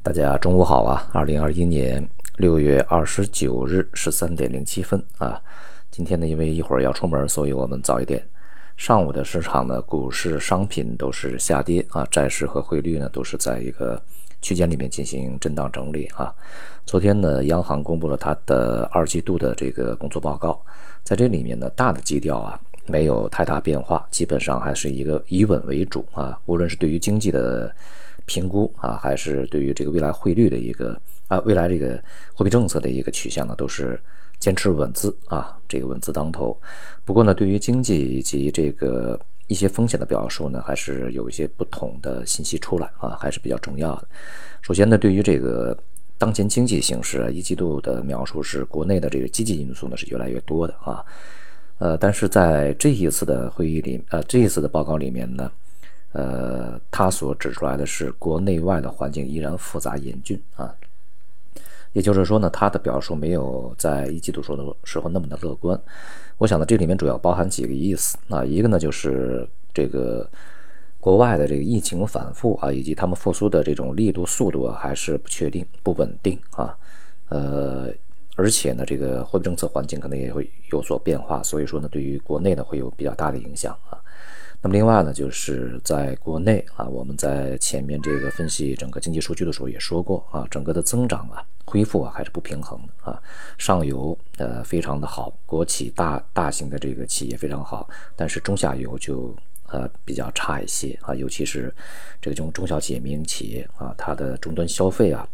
大家中午好啊！二零二一年六月二十九日十三点零七分啊，今天呢，因为一会儿要出门，所以我们早一点。上午的市场呢，股市、商品都是下跌啊，债市和汇率呢都是在一个区间里面进行震荡整理啊。昨天呢，央行公布了它的二季度的这个工作报告，在这里面呢，大的基调啊没有太大变化，基本上还是一个以稳为主啊，无论是对于经济的。评估啊，还是对于这个未来汇率的一个啊，未来这个货币政策的一个取向呢，都是坚持稳字啊，这个稳字当头。不过呢，对于经济以及这个一些风险的表述呢，还是有一些不同的信息出来啊，还是比较重要的。首先呢，对于这个当前经济形势啊，一季度的描述是国内的这个积极因素呢是越来越多的啊，呃，但是在这一次的会议里，呃，这一次的报告里面呢。呃，他所指出来的是国内外的环境依然复杂严峻啊，也就是说呢，他的表述没有在一季度说的时候那么的乐观。我想呢，这里面主要包含几个意思啊，一个呢就是这个国外的这个疫情反复啊，以及他们复苏的这种力度速度啊，还是不确定、不稳定啊，呃，而且呢，这个货币政策环境可能也会有所变化，所以说呢，对于国内呢会有比较大的影响啊。那么另外呢，就是在国内啊，我们在前面这个分析整个经济数据的时候也说过啊，整个的增长啊，恢复啊还是不平衡的啊。上游呃非常的好，国企大大型的这个企业非常好，但是中下游就呃比较差一些啊，尤其是这个中中小企业、民营企业啊，它的终端消费啊，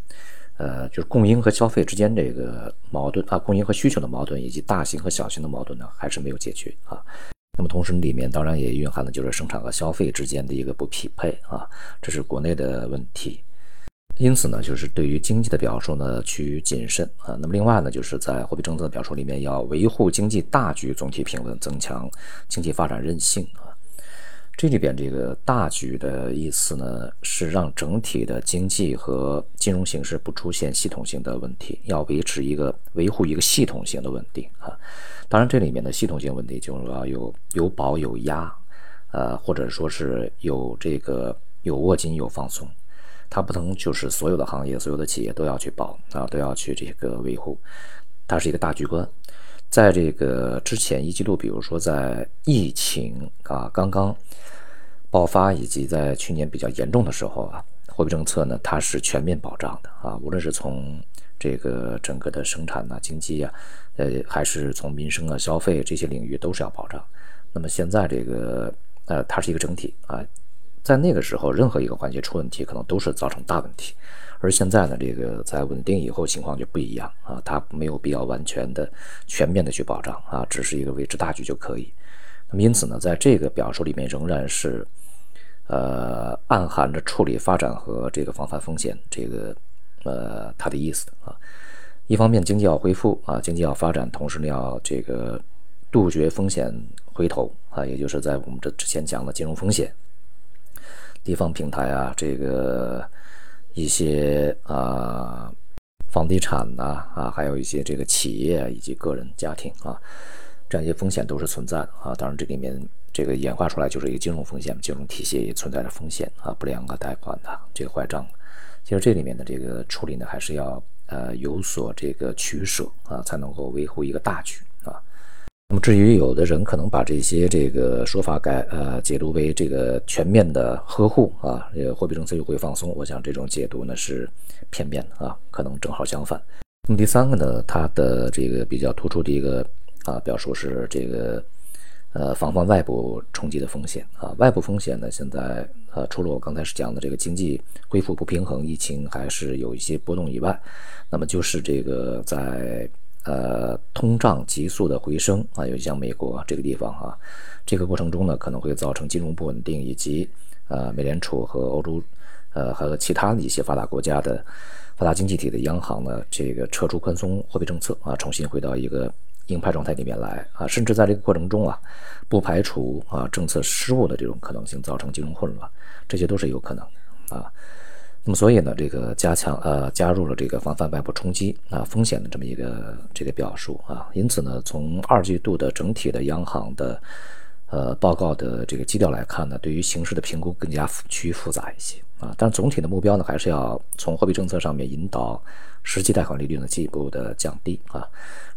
呃就是供应和消费之间这个矛盾啊，供应和需求的矛盾以及大型和小型的矛盾呢，还是没有解决啊。那么同时里面当然也蕴含的就是生产和消费之间的一个不匹配啊，这是国内的问题。因此呢，就是对于经济的表述呢，趋于谨慎啊。那么另外呢，就是在货币政策的表述里面，要维护经济大局总体平稳，增强经济发展韧性啊。这里边这个大局的意思呢，是让整体的经济和金融形势不出现系统性的问题，要维持一个维护一个系统性的稳定啊。当然，这里面的系统性问题就是要有有保有压，呃，或者说是有这个有握紧有放松，它不能就是所有的行业、所有的企业都要去保啊，都要去这个维护，它是一个大局观。在这个之前一季度，比如说在疫情啊刚刚爆发，以及在去年比较严重的时候啊，货币政策呢它是全面保障的啊，无论是从这个整个的生产呐、经济啊，呃，还是从民生啊、消费这些领域都是要保障。那么现在这个呃，它是一个整体啊，在那个时候任何一个环节出问题，可能都是造成大问题。而现在呢，这个在稳定以后情况就不一样啊，它没有必要完全的、全面的去保障啊，只是一个维持大局就可以。那么因此呢，在这个表述里面仍然是呃，暗含着处理发展和这个防范风险这个。呃，它的意思啊，一方面经济要恢复啊，经济要发展，同时呢要这个杜绝风险回头啊，也就是在我们这之前讲的金融风险、地方平台啊，这个一些啊房地产呐啊，还有一些这个企业以及个人家庭啊，这样一些风险都是存在的啊。当然这里面这个演化出来就是一个金融风险，金融体系也存在着风险啊，不良的贷款的这个坏账。其实这里面的这个处理呢，还是要呃有所这个取舍啊，才能够维护一个大局。那么至于有的人可能把这些这个说法改呃解读为这个全面的呵护啊，这个货币政策又会放松，我想这种解读呢是片面的啊，可能正好相反。那么第三个呢，它的这个比较突出的一个啊表述是这个。呃，防范外部冲击的风险啊，外部风险呢，现在呃，除了我刚才是讲的这个经济恢复不平衡、疫情还是有一些波动以外，那么就是这个在呃通胀急速的回升啊，尤其像美国这个地方啊，这个过程中呢，可能会造成金融不稳定，以及呃，美联储和欧洲呃和其他的一些发达国家的发达经济体的央行呢，这个撤出宽松货币政策啊，重新回到一个。鹰派状态里面来啊，甚至在这个过程中啊，不排除啊政策失误的这种可能性，造成金融混乱，这些都是有可能的啊。那么所以呢，这个加强呃加入了这个防范外部冲击啊风险的这么一个这个表述啊。因此呢，从二季度的整体的央行的呃报告的这个基调来看呢，对于形势的评估更加趋于复杂一些啊。但总体的目标呢，还是要从货币政策上面引导实际贷款利率呢进一步的降低啊。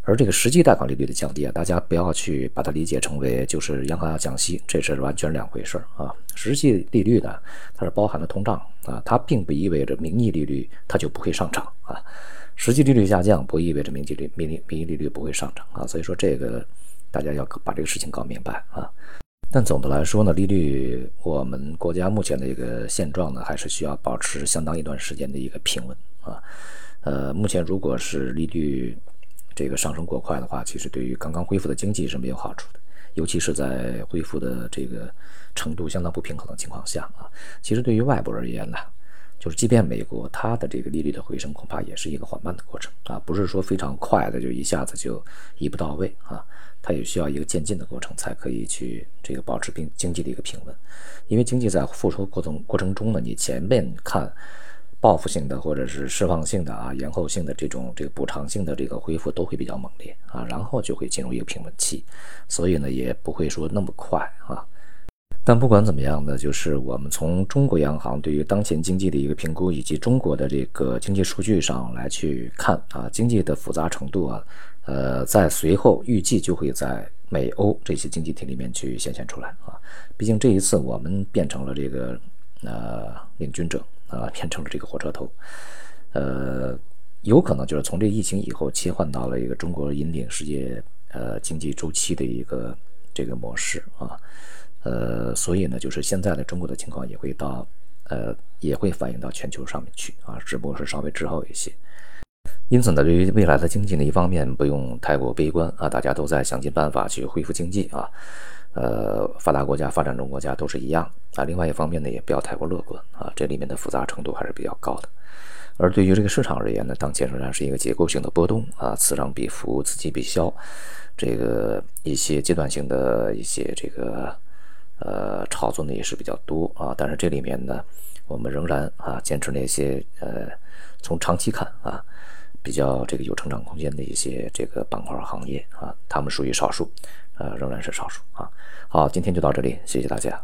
而这个实际贷款利率的降低啊，大家不要去把它理解成为就是央行要降息，这是完全两回事啊。实际利率呢，它是包含了通胀啊，它并不意味着名义利率它就不会上涨啊。实际利率下降不意味着名义利名义名义利率不会上涨啊。所以说这个大家要把这个事情搞明白啊。但总的来说呢，利率我们国家目前的一个现状呢，还是需要保持相当一段时间的一个平稳啊。呃，目前如果是利率。这个上升过快的话，其实对于刚刚恢复的经济是没有好处的，尤其是在恢复的这个程度相当不平衡的情况下啊。其实对于外部而言呢，就是即便美国它的这个利率的回升，恐怕也是一个缓慢的过程啊，不是说非常快的就一下子就一步到位啊，它也需要一个渐进的过程才可以去这个保持并经济的一个平稳，因为经济在复苏过程过程中呢，你前面看。报复性的或者是释放性的啊，延后性的这种这个补偿性的这个恢复都会比较猛烈啊，然后就会进入一个平稳期，所以呢也不会说那么快啊。但不管怎么样呢，就是我们从中国央行对于当前经济的一个评估，以及中国的这个经济数据上来去看啊，经济的复杂程度啊，呃，在随后预计就会在美欧这些经济体里面去显现出来啊。毕竟这一次我们变成了这个呃领军者。啊，变成了这个火车头，呃，有可能就是从这疫情以后切换到了一个中国引领世界呃经济周期的一个这个模式啊，呃，所以呢，就是现在的中国的情况也会到呃也会反映到全球上面去啊，只不过是稍微滞后一些。因此呢，对于未来的经济呢，一方面不用太过悲观啊，大家都在想尽办法去恢复经济啊。呃，发达国家、发展中国家都是一样啊。另外一方面呢，也不要太过乐观啊，这里面的复杂程度还是比较高的。而对于这个市场而言呢，当前仍然是一个结构性的波动啊，此涨彼伏，此起彼消，这个一些阶段性的一些这个呃炒作呢也是比较多啊。但是这里面呢，我们仍然啊坚持那些呃从长期看啊比较这个有成长空间的一些这个板块行业啊，他们属于少数。呃，仍然是少数啊。好，今天就到这里，谢谢大家。